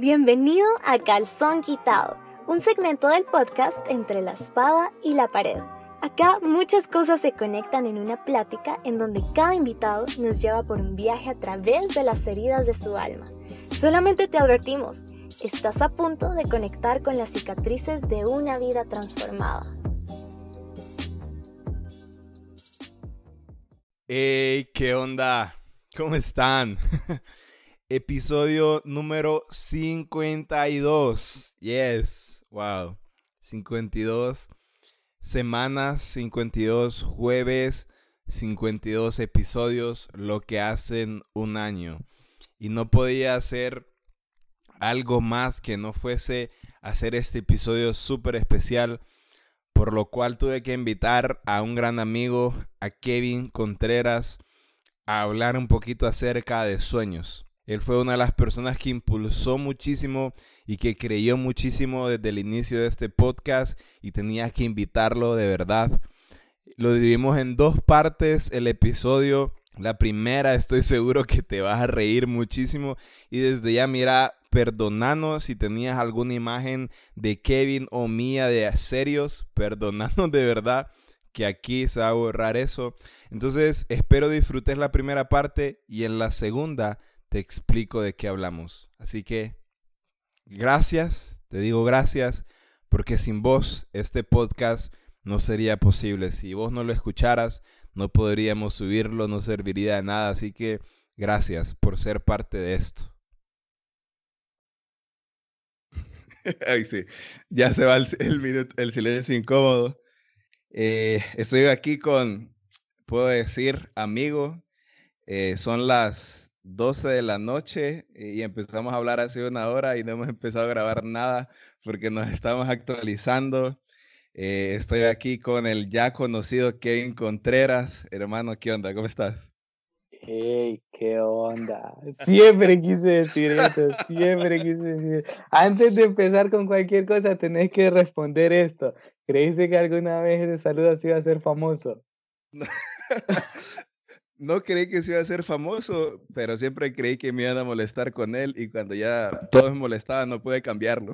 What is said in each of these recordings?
Bienvenido a Calzón Quitado, un segmento del podcast entre la espada y la pared. Acá muchas cosas se conectan en una plática en donde cada invitado nos lleva por un viaje a través de las heridas de su alma. Solamente te advertimos, estás a punto de conectar con las cicatrices de una vida transformada. Hey, ¿qué onda? ¿Cómo están? Episodio número 52. Yes. Wow. 52 semanas, 52 jueves, 52 episodios, lo que hacen un año. Y no podía hacer algo más que no fuese hacer este episodio súper especial, por lo cual tuve que invitar a un gran amigo, a Kevin Contreras, a hablar un poquito acerca de sueños. Él fue una de las personas que impulsó muchísimo y que creyó muchísimo desde el inicio de este podcast y tenía que invitarlo de verdad. Lo dividimos en dos partes el episodio. La primera estoy seguro que te vas a reír muchísimo y desde ya mira, perdonanos si tenías alguna imagen de Kevin o mía de serios, perdonanos de verdad que aquí se va a borrar eso. Entonces espero disfrutes la primera parte y en la segunda te explico de qué hablamos. Así que, gracias, te digo gracias, porque sin vos este podcast no sería posible. Si vos no lo escucharas, no podríamos subirlo, no serviría de nada. Así que, gracias por ser parte de esto. Ay, sí, ya se va el, el, silencio incómodo. Eh, estoy aquí con, puedo decir, amigo. Eh, son las 12 de la noche y empezamos a hablar hace una hora y no hemos empezado a grabar nada porque nos estamos actualizando. Eh, estoy aquí con el ya conocido Kevin Contreras. Hermano, ¿qué onda? ¿Cómo estás? Hey, qué onda. Siempre quise decir eso, siempre quise decir. Antes de empezar con cualquier cosa, tenés que responder esto. ¿Creíste que alguna vez ese saludo así iba a ser famoso? no creí que se iba a ser famoso, pero siempre creí que me iban a molestar con él y cuando ya todos me molestaban no pude cambiarlo.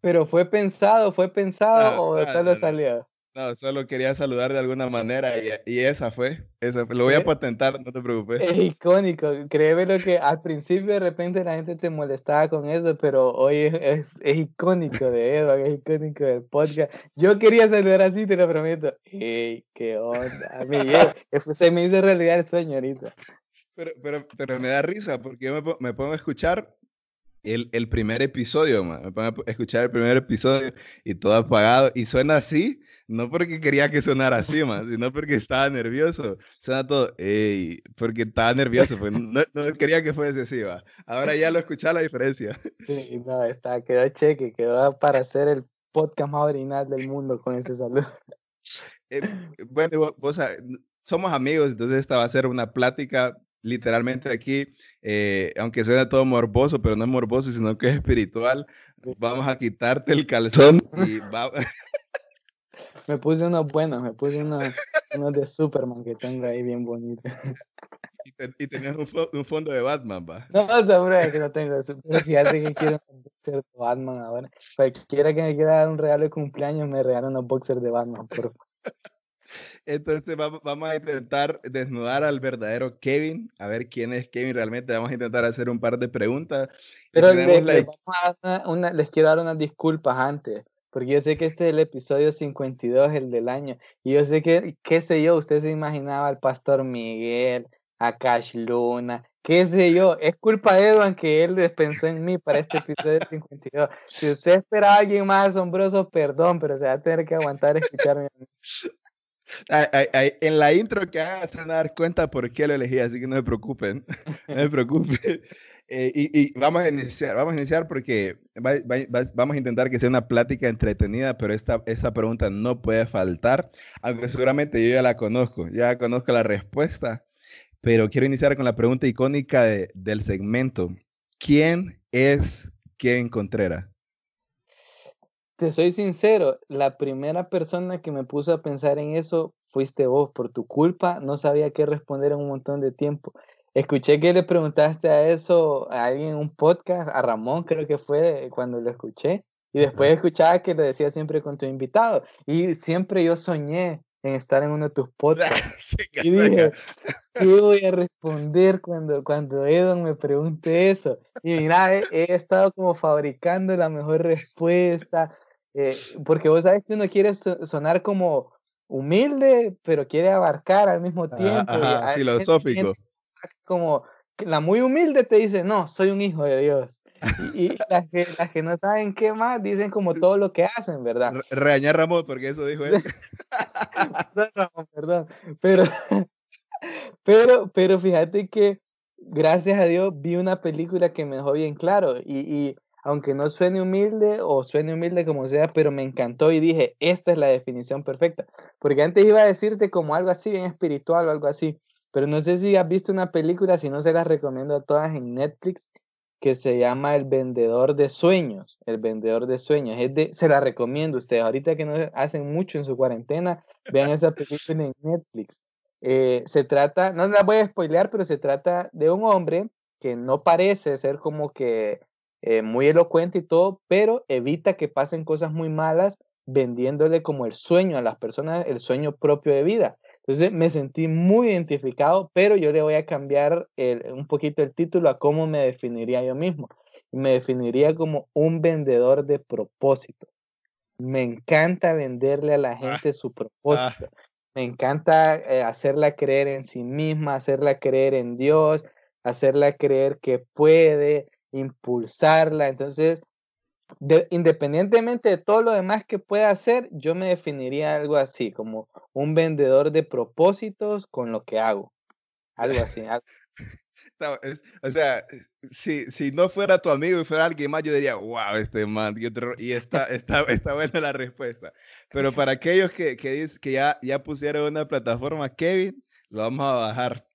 Pero fue pensado, fue pensado o solo salió. No, solo quería saludar de alguna manera y, esa fue. Esa Lo voy a patentar, no te preocupes. Es icónico. Créeme lo que al principio de repente la gente te molestaba con eso, pero hoy es, es, icónico de Edward, es icónico del podcast. Yo quería saludar así, te lo prometo. ¡Ey, qué onda! Miguel, se me hizo realidad el sueño ahorita. Pero, pero, pero me da risa porque yo me, me pongo a escuchar el, el primer episodio, me pongo a escuchar el primer episodio y todo apagado y suena así no porque quería que sonara así, más, sino porque estaba nervioso. Suena todo, ey, porque estaba nervioso, pues no, quería que fuese así, va. Ahora ya lo escuché la diferencia. Sí, no, está, quedó cheque, quedó para ser el podcast más original del mundo con ese saludo. Eh, bueno, vos, somos amigos, entonces esta va a ser una plática literalmente aquí, eh, aunque suena todo morboso, pero no es morboso, sino que es espiritual. Vamos a quitarte el calzón y va, me puse unos buenos, me puse unos, unos de Superman que tengo ahí bien bonitos. Y, tenías un, un, fondo de Batman, va. No, seguro que no tengo eso. Pero fíjate que quiero un boxer de Batman ahora. Cualquiera que me quiera dar un regalo de cumpleaños me regala unos boxers de Batman, por favor. Entonces vamos a intentar desnudar al verdadero Kevin, a ver quién es Kevin realmente. Vamos a intentar hacer un par de preguntas. Pero les, les quiero dar unas disculpas antes porque yo sé que este es el episodio 52, el del año, y yo sé que, qué sé yo, usted se imaginaba al pastor Miguel, a Cash Luna, qué sé yo, es culpa de Edwin que él pensó en mí para este episodio 52. Si usted espera a alguien más asombroso, perdón, pero se va a tener que aguantar escucharme. En la intro que haga se van a dar cuenta por qué lo elegí, así que no se preocupen, no se preocupen. Eh, y, vamos a iniciar, vamos a iniciar porque vamos a intentar que sea una plática entretenida, pero esta, esta pregunta no puede faltar, aunque seguramente yo ya la conozco, ya conozco la respuesta, pero quiero iniciar con la pregunta icónica del segmento. ¿Quién es Kevin Contreras? Te soy sincero, la primera persona que me puso a pensar en eso fuiste vos. Por tu culpa no sabía qué responder en un montón de tiempo. Escuché que le preguntaste a eso a alguien en un podcast, a Ramón creo que fue cuando lo escuché, y después escuchaba que lo decía siempre con tu invitado, y siempre yo soñé en estar en uno de tus podcasts. y dije, ¿qué voy a responder cuando, cuando Edon me pregunte eso? Y mira, he, estado como fabricando la mejor respuesta, eh, porque vos sabes que uno quiere sonar como humilde, pero quiere abarcar al mismo tiempo. filosófico. Como la muy humilde te dice, no, soy un hijo de Dios. Y, las, que, las que no saben qué más dicen como todo lo que hacen, ¿verdad? reañar Ramón porque eso dijo él. perdón, Ramón, perdón. Pero, pero, pero fíjate que gracias a Dios vi una película que me dejó bien claro y, y aunque no suene humilde o suene humilde como sea, pero me encantó y dije, esta es la definición perfecta. Porque antes iba a decirte como algo así, bien espiritual o algo así, pero no sé si has visto una película, si no se las recomiendo a todas en Netflix, que se llama El Vendedor de Sueños. El Vendedor de Sueños. Es de, se la recomiendo a ustedes. Ahorita que no hacen mucho en su cuarentena, vean esa película en Netflix. Eh, se trata, no la voy a spoilear, pero se trata de un hombre que no parece ser como que eh, muy elocuente y todo, pero evita que pasen cosas muy malas vendiéndole como el sueño a las personas, el sueño propio de vida. Entonces me sentí muy identificado, pero yo le voy a cambiar un poquito el título a cómo me definiría yo mismo. Me definiría como un vendedor de propósito. Me encanta venderle a la ah, gente su propósito. Ah. Me encanta eh, hacerla creer en sí misma, hacerla creer en Dios, hacerla creer que puede, impulsarla. Entonces, independientemente de todo lo demás que pueda hacer, yo me definiría algo así, como un vendedor de propósitos con lo que hago. Algo así. o sea, si, si no fuera tu amigo y fuera alguien más, yo diría, wow, este man, y, está, está, está buena la respuesta. Pero para aquellos que, que, que ya, ya pusieron una plataforma, Kevin, lo vamos a bajar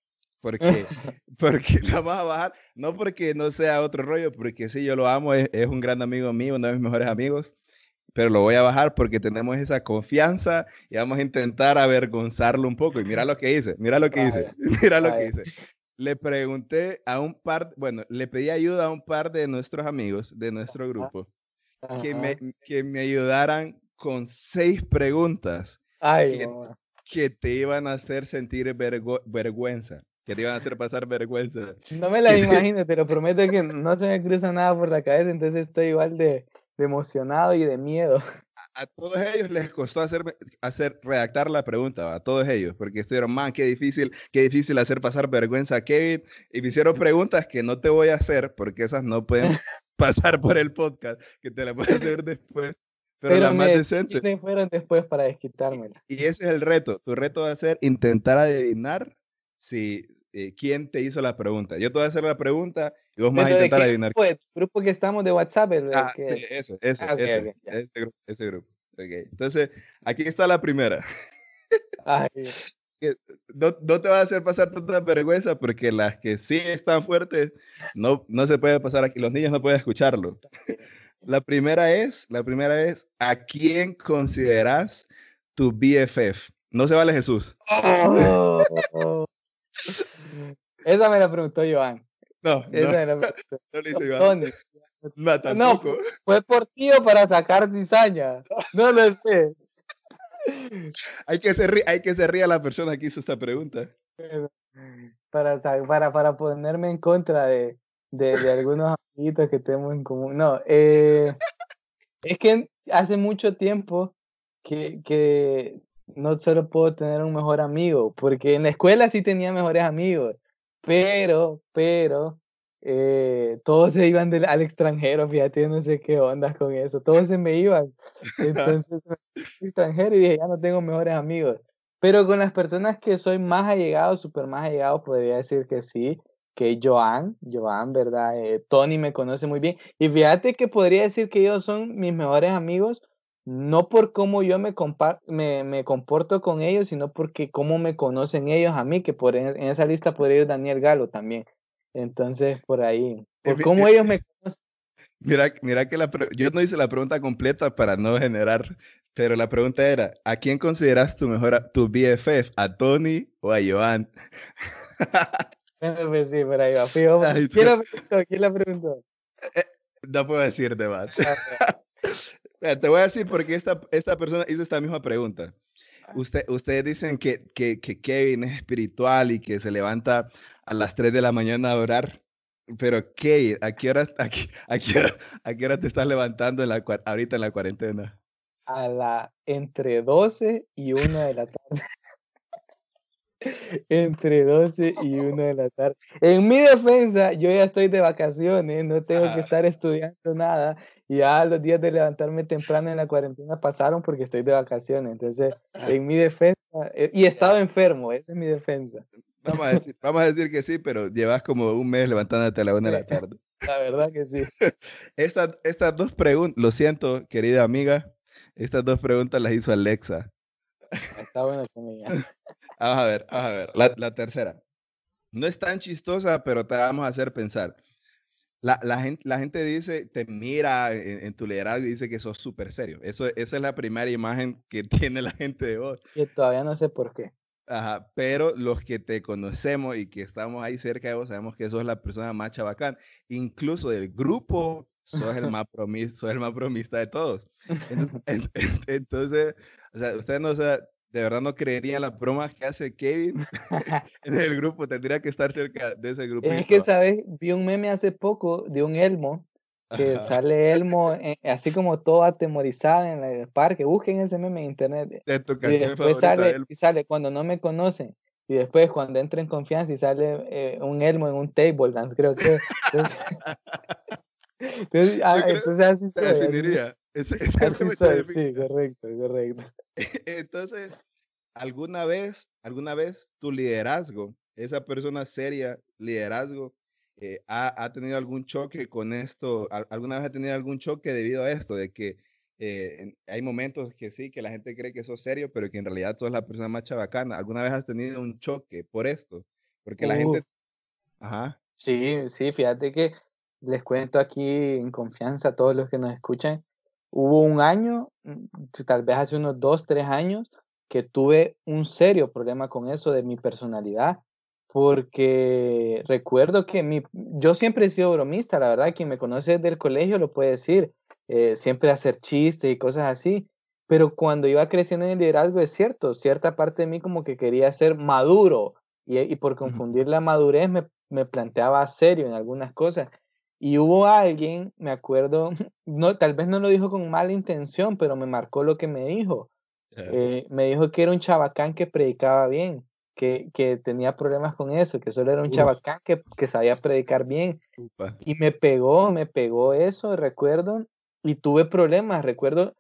porque, porque la vamos a bajar, no porque no sea otro rollo, porque sí, yo lo amo, es, un gran amigo mío, uno de mis mejores amigos, pero lo voy a bajar porque tenemos esa confianza y vamos a intentar avergonzarlo un poco. Y mira lo que hice, mira lo que hice, mira lo que hice. Le pregunté a un par, bueno, le pedí ayuda a un par de nuestros amigos de nuestro grupo que me, que me ayudaran con seis preguntas que, que, te iban a hacer sentir vergüenza que te iban a hacer pasar vergüenza. No me la imagino, pero prometo que no se me cruza nada por la cabeza, entonces estoy igual de, emocionado y de miedo. A, todos ellos les costó hacer, hacer, redactar la pregunta, a todos ellos, porque estuvieron, man, qué difícil, qué difícil hacer pasar vergüenza a Kevin, y me hicieron preguntas que no te voy a hacer, porque esas no pueden pasar por el podcast, que te las voy a hacer después. Pero, las más decentes. fueron después para desquitarme. Y ese es el reto. Tu reto va a ser intentar adivinar si, eh, quién te hizo la pregunta. Yo te voy a hacer la pregunta y vos vas a intentar adivinar. Grupo, el grupo que estamos de WhatsApp. ah, sí, eso, ese, ah, ese, ese, grupo, ese grupo. Okay. Entonces, aquí está la primera. Ay. No, no, te va a hacer pasar tanta vergüenza porque las que sí están fuertes no, no se puede pasar aquí. Los niños no pueden escucharlo. La primera es, la primera es, ¿a quién consideras tu BFF? No se vale Jesús. Oh. Esa me la preguntó Joan. No, Esa no, me la preguntó. no le hice Joan. No, tampoco. no, fue por ti o para sacar cizaña. No lo sé. Hay que ser, hay que ser ría la persona que hizo esta pregunta. Para, para, para ponerme en contra de, de, de algunos amiguitos que tenemos en común. No, eh, es que hace mucho tiempo que, que no solo puedo tener un mejor amigo, porque en la escuela sí tenía mejores amigos, pero, pero, eh, todos se iban al extranjero, fíjate, no sé qué ondas con eso, todos se me iban. Entonces, extranjero y dije, ya no tengo mejores amigos. Pero con las personas que soy más allegado, súper más allegado, podría decir que sí, que Joan, Joan, ¿verdad? Eh, Tony me conoce muy bien. Y fíjate que podría decir que ellos son mis mejores amigos no por cómo yo me, me, comporto con ellos, sino porque cómo me conocen ellos a mí, que por en, esa lista podría ir Daniel Galo también. Entonces, por ahí, por cómo ellos me conocen. Mira, mira que la yo no hice la pregunta completa para no generar, pero la pregunta era, ¿a quién consideras tu mejor, tu BFF? ¿A Tony o a Joan? Pues sí, por ahí va. Fijo, Ahí ¿Quién la preguntó? ¿Quién la preguntó? No puedo decirte más. Ah, Te voy a decir porque esta, esta persona hizo esta misma pregunta. Ah. Usted, ustedes dicen que, que, que Kevin es espiritual y que se levanta a las 3 de la mañana a orar. Pero Kevin, ¿a qué hora, a qué, a qué hora, a qué hora te estás levantando en la, ahorita en la cuarentena? A la entre 12 y 1 de la tarde. Entre 12 y 1 de la tarde. En mi defensa, yo ya estoy de vacaciones, no tengo Ah. que estar estudiando nada. Y ya los días de levantarme temprano en la cuarentena pasaron porque estoy de vacaciones. Entonces, en mi defensa, eh, y he estado enfermo, esa es mi defensa. Vamos a decir, vamos a decir que sí, pero llevas como un mes levantándote a la 1 de la tarde. La verdad que sí. Estas, estas dos preguntas, lo siento, querida amiga, estas dos preguntas las hizo Alexa. Está bueno conmigo. Vamos a ver, vamos a ver. La, la tercera. No es tan chistosa, pero te vamos a hacer pensar. La, la gente, la gente dice, te mira en, en tu liderazgo y dice que sos súper serio. Eso, esa es la primera imagen que tiene la gente de vos. Que todavía no sé por qué. Ajá, pero los que te conocemos y que estamos ahí cerca de vos, sabemos que sos la persona más chabacán. Incluso del grupo, sos el más, promis, sos el más bromista de todos. Entonces, en- en- entonces, o sea, ustedes no, o sea, de verdad no creerían las bromas que hace Kevin en el grupo. Tendría que estar cerca de ese grupito. Es que, ¿sabes? Vi un meme hace poco de un Elmo, que Ajá, sale Elmo eh, así como todo atemorizado en el parque. Busquen ese meme en internet. de tu Y después sale, y sale cuando no me conocen. Y después cuando entro en confianza y sale eh, un Elmo en un table dance, creo que. Entonces, entonces, ah, entonces así. Así, definiría. Ese, ese así soy, sí, correcto, correcto. Entonces, ¿alguna vez, alguna vez tu liderazgo, esa persona seria, liderazgo, eh, ha, ha tenido algún choque con esto? Al- ¿Alguna vez ha tenido algún choque debido a esto? De que eh, hay momentos que sí, que la gente cree que sos serio, pero que en realidad sos la persona más chabacana. ¿Alguna vez has tenido un choque por esto? Porque la gente... Uf, Ajá. sí, sí, fíjate que les cuento aquí en confianza a todos los que nos escuchan. Hubo un año, mm, tal vez hace unos dos, tres años, que tuve un serio problema con eso de mi personalidad, porque recuerdo que mi, yo siempre he sido bromista, la verdad, quien me conoce desde el colegio lo puede decir, eh, siempre hacer chistes y cosas así, pero cuando iba creciendo en el liderazgo es cierto, cierta parte de mí como que quería ser maduro y, y por confundir la madurez me, me planteaba serio en algunas cosas. Y hubo alguien, me acuerdo, no, tal vez no lo dijo con mala intención, pero me marcó lo que me dijo. Eh, me dijo que era un chabacán que predicaba bien, que, que tenía problemas con eso, que solo era un Uf, chabacán que, que sabía predicar bien. upa. Y me pegó, me pegó eso, recuerdo, y tuve problemas, recuerdo,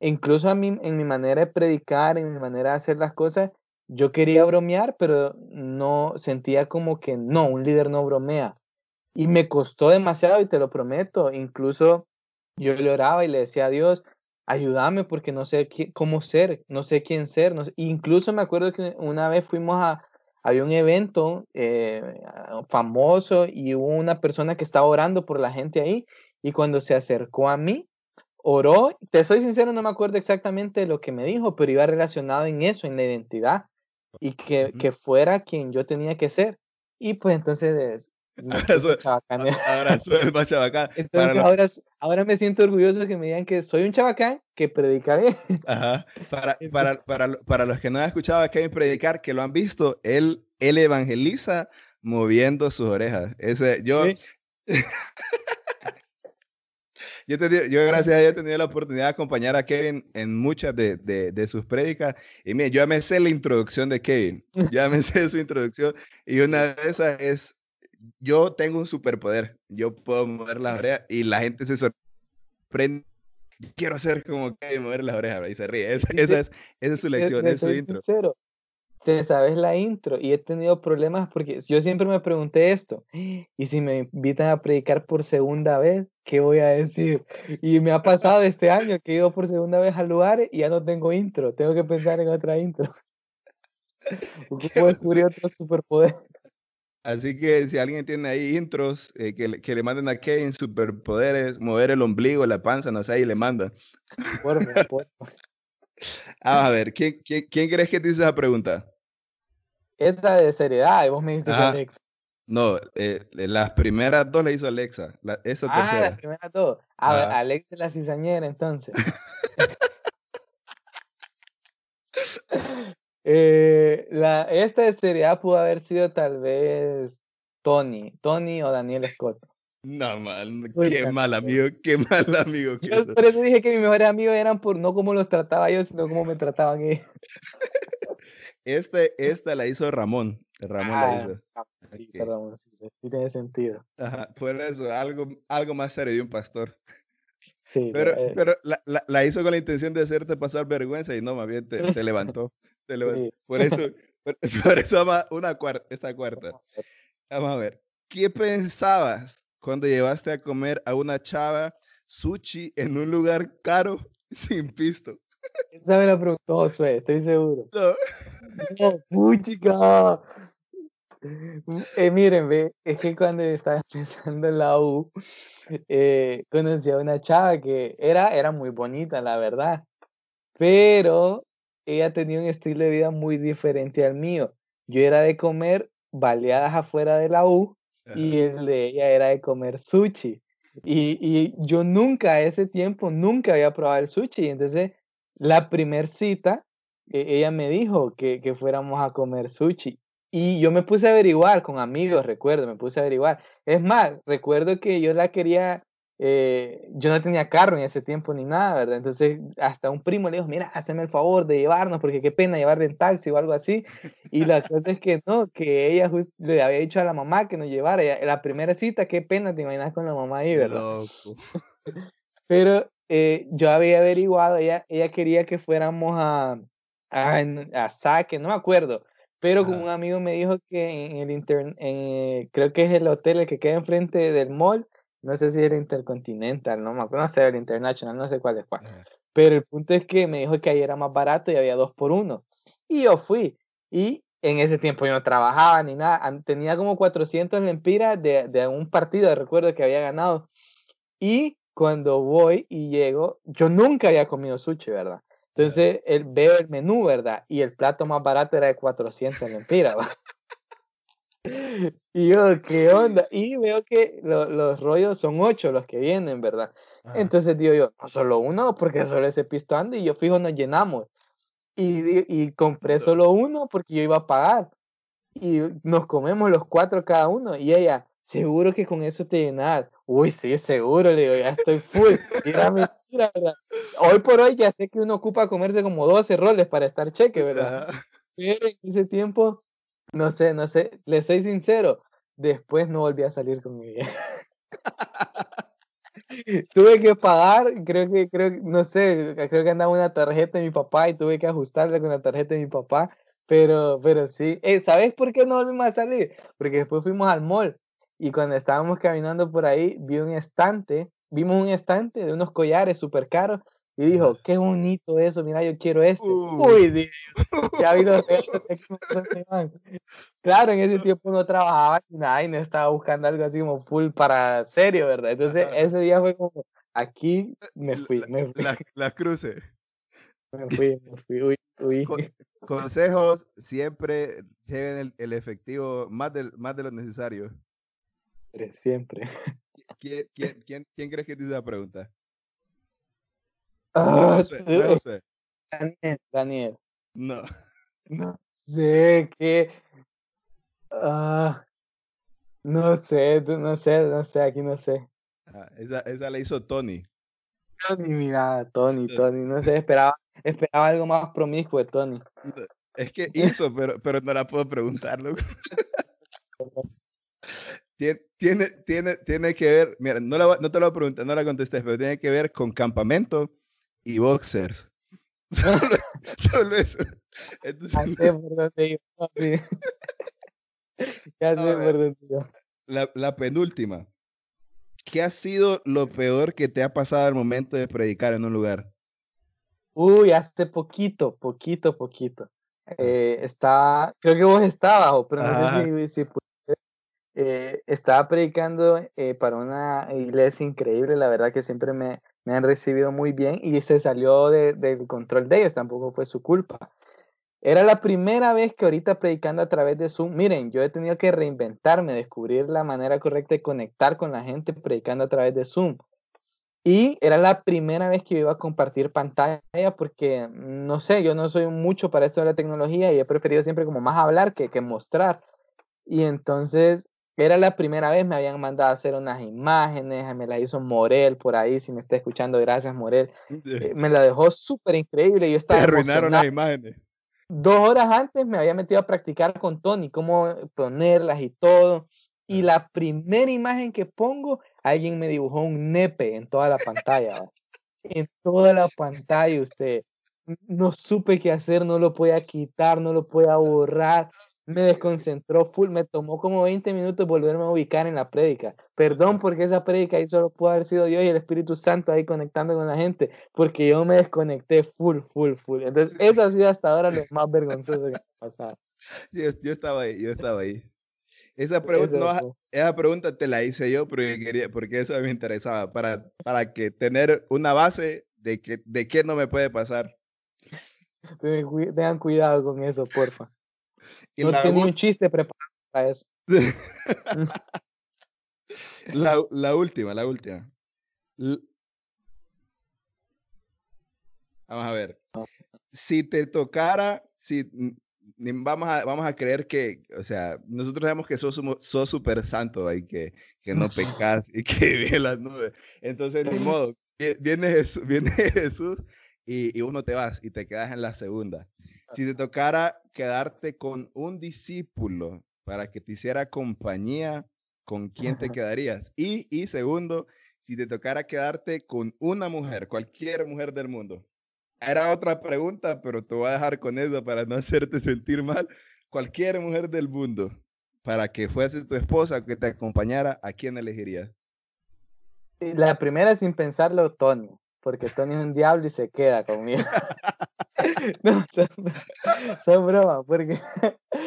incluso a mí, en mi manera de predicar, en mi manera de hacer las cosas, yo quería bromear, pero no sentía como que no, un líder no bromea. Y me costó demasiado, y te lo prometo. Incluso yo le oraba y le decía a Dios, ayúdame porque no sé qui- cómo ser, no sé quién ser. No sé". Incluso me acuerdo que una vez fuimos a, había un evento eh, ah, famoso y hubo una persona que estaba orando por la gente ahí y cuando se acercó a mí, oró, te soy sincero, no me acuerdo exactamente lo que me dijo, pero iba relacionado en eso, en la identidad y que, que fuera quien yo tenía que ser. Y pues entonces me Ahora puse soy, chabacán. a- ahora soy el más chabacán. Entonces los ahora, ahora me siento orgulloso que me digan que soy un chabacán que predica bien. Ajá. Para, para, para, para los que no han escuchado a Kevin predicar, que lo han visto, él, él evangeliza moviendo sus orejas. Ese, yo, sí, yo, tenido- yo, gracias a Dios, he tenido la oportunidad de acompañar a Kevin en muchas de, de, de sus prédicas. Y mire, yo ya me sé la introducción de Kevin. Ya me sé su introducción. Y una de esas es, yo tengo un superpoder. Yo puedo mover las orejas y la gente se sorprende. Quiero ser como Kevin, mover las orejas. Y se ríe. Esa, esa es, esa es su lección, es su intro. sincero, te sabes la intro y he tenido problemas porque yo siempre me pregunté esto, y si me invitan a predicar por segunda vez, ¿qué voy a decir? Y me ha pasado este año que he ido por segunda vez a lugares y ya no tengo intro, tengo que pensar en otra intro. Ocupo descubrir otro superpoder. Así que si alguien tiene ahí intros, eh, que, le, que le manden a Kevin superpoderes, mover el ombligo, la panza, no sé, y le mandan. Porfa, porfa. Ah, a ver, ¿quién, quién, quién crees que te hizo esa pregunta? Esa de seriedad, y vos me dijiste que Ajá. Alex. No, eh, las primeras dos le hizo Alexa. La, esta Ah, tercera. las primeras dos. A ver, Ajá. Alex es la cizañera, entonces. Eh, la, esta de seriedad pudo haber sido tal vez Tony, Tony o Daniel Scott. No, man, Uy, qué mal amigo, qué mal amigo que Yo sos. por eso dije que mis mejores amigos eran por no cómo los trataba yo, sino cómo me trataban ellos. Este, esta la hizo Ramón. Ramón la Ah, hizo. Sí, Ok. perdón, sí, sí tiene sentido. Ajá, por eso, algo, algo más serio de un pastor. Sí, Pero, eh, pero la, la- la hizo con la intención de hacerte pasar vergüenza y no, más bien te, te levantó. Levantó. Sí. Por eso, por, por eso una cuarta, esta cuarta. Vamos a ver. ¿Qué pensabas cuando llevaste a comer a una chava sushi en un lugar caro sin pisto? esa me la preguntó Josué, estoy seguro. No. No, puchica. Eh, miren, ve, es que cuando estaba empezando en la U, eh, conocí a una chava que era, era muy bonita, la verdad, pero ella tenía un estilo de vida muy diferente al mío. Yo era de comer baleadas afuera de la U y el de ella era de comer sushi. Y, y yo nunca a ese tiempo, nunca había probado el sushi. Entonces, la primer cita, e- ella me dijo que, que fuéramos a comer sushi. Y yo me puse a averiguar con amigos, recuerdo, me puse a averiguar. Es más, recuerdo que yo la quería, eh, yo no tenía carro en ese tiempo ni nada, ¿verdad? Entonces, hasta un primo le dijo, mira, hazme el favor de llevarnos, porque qué pena llevar en taxi o algo así. Y la cosa es que no, que ella jus- le había dicho a la mamá que nos llevara. la primera cita, qué pena, te imaginas con la mamá ahí, ¿verdad? Loco. Pero eh, yo había averiguado, ella, ella quería que fuéramos a, a, a Saque, no me acuerdo, pero con un amigo me dijo que en el inter, en, creo que es el hotel el que queda enfrente del mall, no sé si era Intercontinental, no me acuerdo, no sé, el International, no sé cuál es cuál. Ajá. Pero el punto es que me dijo que ahí era más barato y había dos por uno. Y yo fui. Y en ese tiempo yo no trabajaba ni nada. Tenía como 400 lempiras de, de un partido, recuerdo que había ganado. Y cuando voy y llego, yo nunca había comido sushi, ¿verdad? Entonces el, veo el menú, ¿verdad? Y el plato más barato era de 400 lempiras. ¿va? Y yo, ¿qué onda? Y veo que lo- los rollos son ocho los que vienen, ¿verdad? Ajá. Entonces digo yo, no solo uno, porque solo ese pisto anda y yo fijo nos llenamos. Y, y compré solo uno porque yo iba a pagar. Y nos comemos los cuatro cada uno. Y ella, seguro que con eso te llenas. Uy, sí, seguro, le digo, ya estoy full. Y era mentira, ¿verdad? Hoy por hoy ya sé que uno ocupa comerse como 12 roles para estar cheque, ¿verdad? Ajá. Pero en ese tiempo, no sé, no sé, le soy sincero, después no volví a salir con ella. tuve que pagar, creo que, creo, no sé, creo que andaba una tarjeta de mi papá y tuve que ajustarla con la tarjeta de mi papá, pero, pero sí, Eh, ¿sabes por qué no volvimos a salir? Porque después fuimos al mall y cuando estábamos caminando por ahí, vi un estante, vimos un estante de unos collares súper caros y dijo, qué bonito eso, mira, yo quiero este. Uh. Uy, yo, ya vi los regalos que me trajeron. Claro, en ese tiempo no trabajaba ni nada y no estaba buscando algo así como full para serio, ¿verdad? Entonces ese día fue como, aquí me fui, me fui, La, la cruce. me fui, me fui, uy, uy. Co- Consejos, siempre lleven el, el efectivo más, del, más de lo necesario. Siempre, siempre. ¿Quién, quién, quién, quién crees que te hizo la pregunta? Ah, Josué, no es tú- Josué. Daniel, Daniel, No. no sé qué, ah, no sé, no sé, no sé, aquí no sé. Ah, esa, esa la hizo Tony. Tony, mira, Tony. Tony, no sé, esperaba, esperaba algo más promiscuo de Tony. Es que hizo, pero, pero no la puedo preguntar, loco. Tien- Tiene, tiene, tiene que ver, mira, no, la, no te lo voy a preguntar, no la contestes, pero tiene que ver con campamento y boxers. Solo, solo eso. Entonces, por. Ya sé ver. la, la penúltima. ¿Qué ha sido lo peor que te ha pasado al momento de predicar en un lugar? Uy, hace poquito, poquito, poquito. Eh, estaba, creo que vos estabas, pero no Ajá. sé si, si pudiste. Eh, estaba predicando eh, para una iglesia increíble, la verdad que siempre me, me han recibido muy bien y se salió de- del control de ellos, tampoco fue su culpa. Era la primera vez que ahorita predicando a través de Zoom, miren, yo he tenido que reinventarme, descubrir la manera correcta de conectar con la gente predicando a través de Zoom. Y era la primera vez que iba a compartir pantalla porque, no sé, yo no soy mucho para esto de la tecnología y he preferido siempre como más hablar que, que mostrar. Y entonces era la primera vez, me habían mandado a hacer unas imágenes, me las hizo Morel por ahí, si me está escuchando, gracias Morel. Eh, me la dejó súper increíble. Yo estaba arruinaron las imágenes. Dos horas antes me había metido a practicar con Tony, cómo ponerlas y todo. Y la primera imagen que pongo alguien me dibujó un nepe en toda la pantalla. en toda la pantalla usted. No supe qué hacer, no lo podía quitar, no lo podía borrar. Me desconcentró full, me tomó como 20 minutos volverme a ubicar en la prédica. Perdón porque esa prédica ahí solo pudo haber sido yo y el Espíritu Santo ahí conectando con la gente, porque yo me desconecté full, full, full. Entonces, eso ha sido hasta ahora lo más vergonzoso que me ha pasado. Yo, yo estaba ahí, yo estaba ahí. Esa pregunta, esa pregunta te la hice yo porque, quería, porque eso me interesaba, para, para que tener una base de, que, de qué no me puede pasar. Tengan cuidado con eso, porfa. Y no tenía un chiste preparado para eso. la, la, última, la última. Vamos a ver. Si te tocara, si vamos a, vamos a creer que, o sea, nosotros sabemos que sos, sos súper santo y que, que no pecas y que vive las nubes. Entonces, ni modo, viene Jesús, viene Jesús y, y, uno te vas y te quedas en la segunda. Si te tocara quedarte con un discípulo para que te hiciera compañía, ¿con quién te quedarías? Y, y segundo, si te tocara quedarte con una mujer, cualquier mujer del mundo, era otra pregunta, pero te voy a dejar con eso para no hacerte sentir mal. Cualquier mujer del mundo, para que fuese tu esposa, que te acompañara, ¿a quién elegirías? La primera, sin pensarlo, Tony, porque Tony es un diablo y se queda conmigo. no, son, bromas, porque.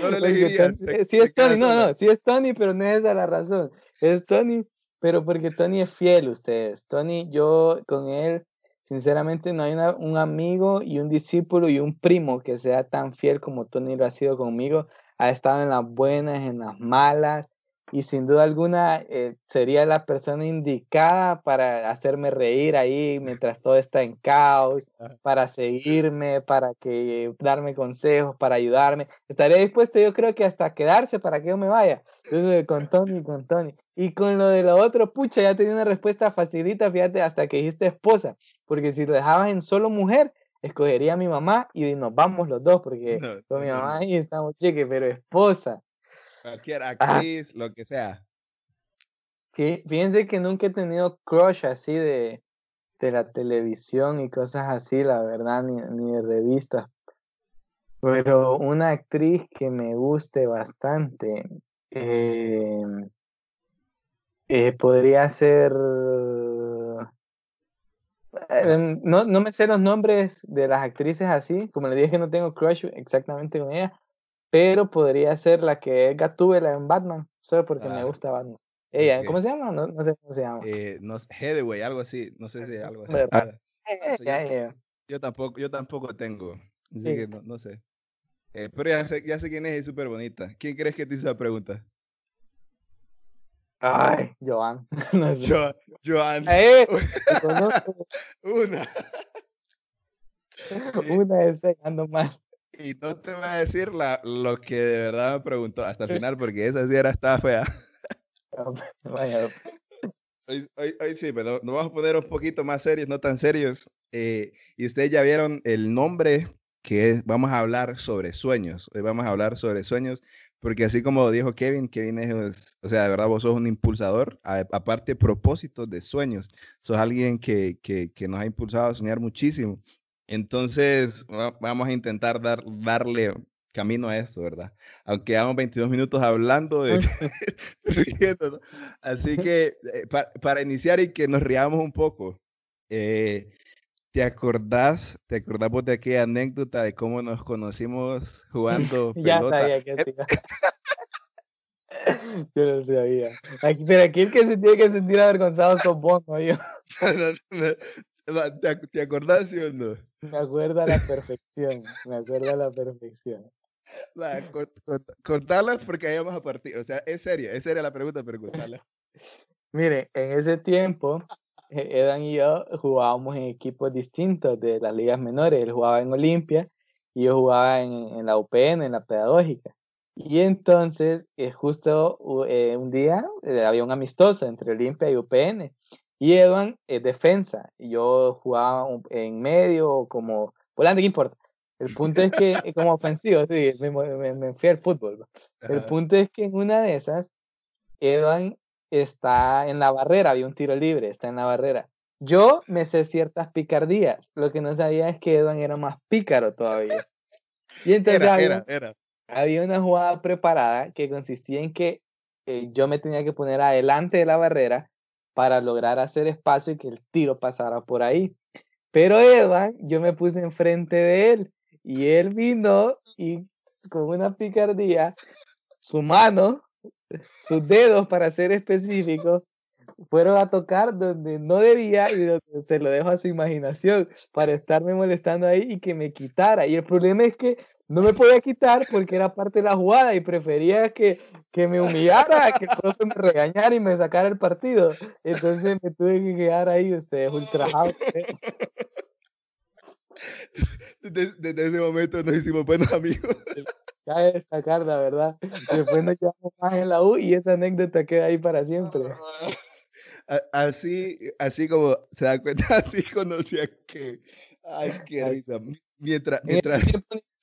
No lo elegirías. Sí es Tony, no, no, sí es Tony, pero no es esa la razón. Es Tony, pero porque Tony es fiel, ustedes. Tony, yo con él Sinceramente, no hay un amigo y un discípulo y un primo que sea tan fiel como Tony lo ha sido conmigo. Ha estado en las buenas, en las malas, y sin duda alguna eh, sería la persona indicada para hacerme reír ahí mientras todo está en caos, para seguirme, para que darme consejos, para ayudarme. Estaría dispuesto yo creo que hasta quedarse para que yo me vaya. Entonces, con Tony, con Tony. Y con lo de lo otro, pucha, ya tenía una respuesta facilita, fíjate, hasta que dijiste esposa, porque si lo dejabas en solo mujer, escogería a mi mamá y nos vamos los dos, porque con mi mamá ahí estamos cheque, pero esposa. Cualquier actriz, lo que sea. fíjense que nunca he tenido crush así de, de la televisión y cosas así, la verdad, ni, ni de revistas. Pero una actriz que me guste bastante em, eh, podría ser. Em, no, no me sé los nombres de las actrices así, como le dije que no tengo crush exactamente con ella, pero podría ser la que es Gatúbela en Batman, solo porque me ah, gusta Batman. Ella, ¿cómo se llama? No, no, sé cómo se llama. Eh, no, Headway, algo así, no sé si algo así. Ah, yo, tampoco, yo tampoco tengo, así que no, no sé. Eh, pero ya sé, ya sé quién es, es súper bonita. ¿Quién crees que te hizo la pregunta? Ay, Joan. No sé. Joan. Eh, Una. Una es ando mal. Y no te voy a decir la, lo que de verdad me preguntó hasta el final, porque esa sí era estaba fea. Hoy, hoy, sí, pero nos vamos a poner un poquito más serios, no tan serios. Eh, y ustedes ya vieron el nombre que es, vamos a hablar sobre sueños. Hoy vamos a hablar sobre sueños, porque así como dijo Kevin, Kevin es, o sea, de verdad vos sos un impulsador, aparte propósitos de sueños. Sos alguien que, que, que nos ha impulsado a soñar muchísimo. Entonces, vamos a intentar dar, darle camino a eso, ¿verdad? Aunque llevamos 22 minutos hablando de... Así que, eh, para, iniciar y que nos riamos un poco, eh, ¿te acordás, te acordás de aquella anécdota de cómo nos conocimos jugando pelota? ya sabía que Yo lo sabía. pero aquí el que se tiene que sentir avergonzado son vos, ¿no? Yo. ¿Te, acordás, sí o no? Me acuerdo a la perfección, me acuerdo a la perfección. Va, contarlas porque ahí vamos a partir. O sea, es seria, es seria la pregunta, pero contarlas. Mire, en ese tiempo, e-, Edan y yo jugábamos en equipos distintos de las ligas menores. Él jugaba en Olimpia y yo jugaba en, en la UPN, en la pedagógica. Y entonces, eh, justo eh, un día eh, había un amistoso entre Olimpia y UPN. Y Edwin es defensa. Y yo jugaba en medio como volante, ¿qué importa? El punto es que, como ofensivo, sí, me, me, fui al fútbol. El punto es que en una de esas, Edwin está en la barrera, había un tiro libre, está en la barrera. Yo me sé ciertas picardías. Lo que no sabía es que Edwin era más pícaro todavía. Y entonces era, era había una jugada preparada que consistía en que eh, yo me tenía que poner adelante de la barrera para lograr hacer espacio y que el tiro pasara por ahí. Pero Edwin, yo me puse enfrente de él y él vino y con una picardía, su mano, sus dedos para ser específico, fueron a tocar donde no debía y se lo dejo a su imaginación para estarme molestando ahí y que me quitara. Y el problema es que no me podía quitar porque era parte de la jugada y prefería que, que me humillara, que el profe me regañara y me sacara el partido. Entonces me tuve que quedar ahí, ustedes ultrajado. Desde, ese momento nos hicimos buenos amigos. Cabe destacar, la verdad. Después nos llevamos más en la U y esa anécdota queda ahí para siempre. Así, así como se da cuenta, así conocía que. Ay, qué risa. Mientras, mientras...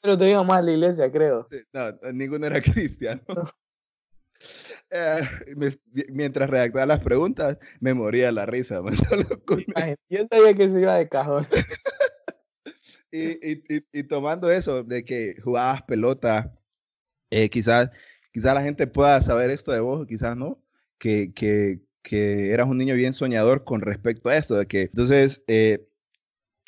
Pero te íbamos a la iglesia, creo. no, ninguno era cristiano. Eh, mientras redactaba las preguntas, me moría la risa. Yo sabía que se iba de cajón. y, y, y, tomando eso de que jugabas pelota, eh, quizás, quizás la gente pueda saber esto de vos, quizás no, que, que, que eras un niño bien soñador con respecto a esto, de que entonces, eh,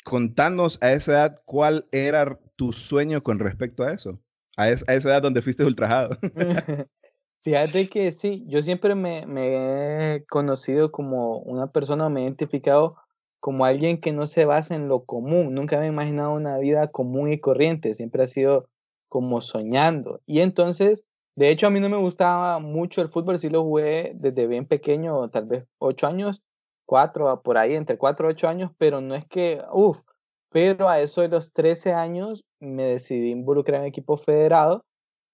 contanos a esa edad cuál era tu sueño con respecto a eso? A, esa edad donde fuiste ultrajado. Fíjate que sí, yo siempre me, me, he conocido como una persona, me he identificado como alguien que no se basa en lo común. Nunca me he imaginado una vida común y corriente, siempre ha sido como soñando. Y entonces, de hecho, a mí no me gustaba mucho el fútbol, sí lo jugué desde bien pequeño, tal vez ocho años, cuatro, por ahí, entre cuatro y ocho años, pero no es que, uff, pero a eso de los 13 años me decidí involucrar en equipo federado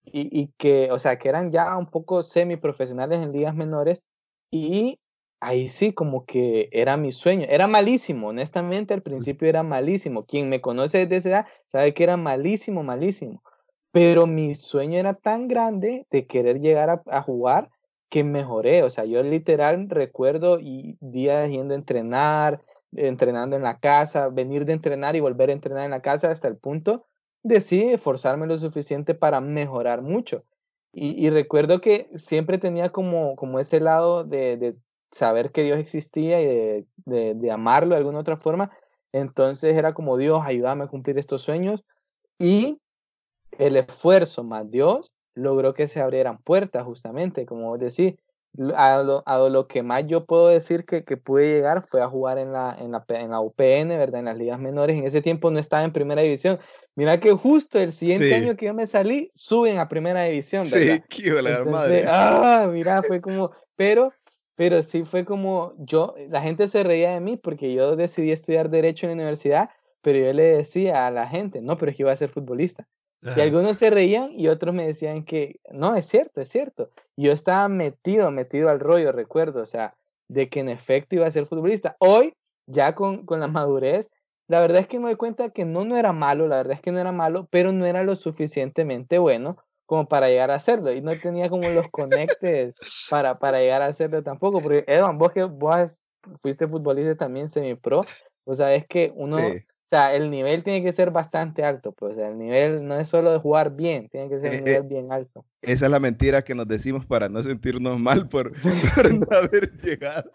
y, y, que, o sea, que eran ya un poco semiprofesionales en ligas menores y ahí sí, como que era mi sueño. Era malísimo, honestamente, al principio era malísimo. Quien me conoce desde esa edad sabe que era malísimo, malísimo. Pero mi sueño era tan grande de querer llegar a, a jugar que mejoré. O sea, yo literal recuerdo y días yendo a entrenar, entrenando en la casa, venir de entrenar y volver a entrenar en la casa hasta el punto de sí esforzarme lo suficiente para mejorar mucho. Y, recuerdo que siempre tenía como, como ese lado de, saber que Dios existía y de, de, amarlo de alguna otra forma. Entonces era como Dios, ayúdame a cumplir estos sueños. Y el esfuerzo más Dios logró que se abrieran puertas justamente, como decir, a lo, a lo, que más yo puedo decir que, que, pude llegar fue a jugar en la, en, la, en la UPN, ¿verdad? En las ligas menores. En ese tiempo no estaba en primera división. Mira que justo el siguiente año que yo me salí, suben a primera división, ¿verdad? Sí, qué la madre. Ah, mira, fue como, pero, pero sí fue como, yo, la gente se reía de mí porque yo decidí estudiar Derecho en la universidad, pero yo le decía a la gente, no, pero es que iba a ser futbolista. Y algunos se reían y otros me decían que no, es cierto, es cierto. yo estaba metido, metido al rollo, recuerdo, o sea, de que en efecto iba a ser futbolista. Hoy, ya con, con la madurez, la verdad es que me doy cuenta que no, no era malo, la verdad es que no era malo, pero no era lo suficientemente bueno como para llegar a hacerlo. Y no tenía como los conectes para, para llegar a hacerlo tampoco. Porque, Edwin, vos que vos fuiste futbolista también semi-pro, o sea, es que uno o sea, el nivel tiene que ser bastante alto, pues, el nivel no es solo de jugar bien, tiene que ser un eh, nivel eh, bien alto. Esa es la mentira que nos decimos para no sentirnos mal por, no haber llegado.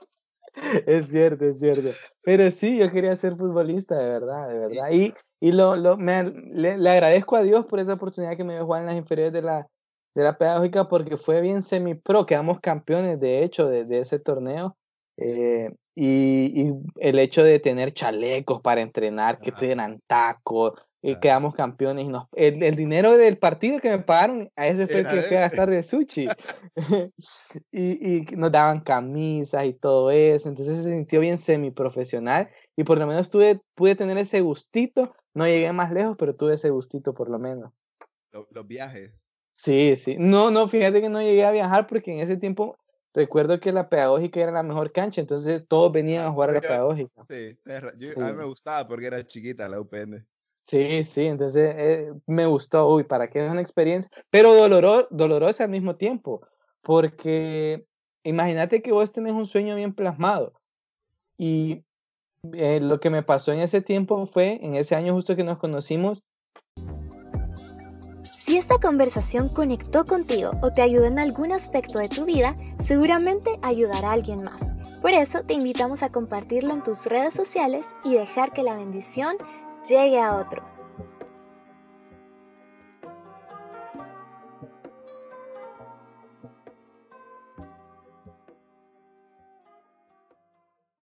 Es cierto, es cierto. Pero sí, yo quería ser futbolista, de verdad, de verdad. Y, y lo, lo me, le, agradezco a Dios por esa oportunidad que me dio jugar en las inferiores de la, de la pedagógica porque fue bien semi-pro, quedamos campeones, de hecho, de, de ese torneo. Eh, y, el hecho de tener chalecos para entrenar, que te tacos, y quedamos campeones. Y nos, el, dinero del partido que me pagaron, a ese fue el que fui a gastar de sushi. y, y, nos daban camisas y todo eso. Entonces se sintió bien semiprofesional y por lo menos tuve, pude tener ese gustito. No llegué más lejos, pero tuve ese gustito por lo menos. Los, viajes. Sí, sí. No, no, fíjate que no llegué a viajar porque en ese tiempo recuerdo que la pedagógica era la mejor cancha, entonces todos venían a jugar a la pedagógica. Sí, a mí me gustaba porque era chiquita la UPN. Sí, sí, entonces eh, me gustó, uy, para qué es una experiencia, pero doloro, dolorosa al mismo tiempo, porque imagínate que vos tenés un sueño bien plasmado y eh, lo que me pasó en ese tiempo fue, en ese año justo que nos conocimos, si esta conversación conectó contigo o te ayudó en algún aspecto de tu vida, seguramente ayudará a alguien más. Por eso te invitamos a compartirlo en tus redes sociales y dejar que la bendición llegue a otros.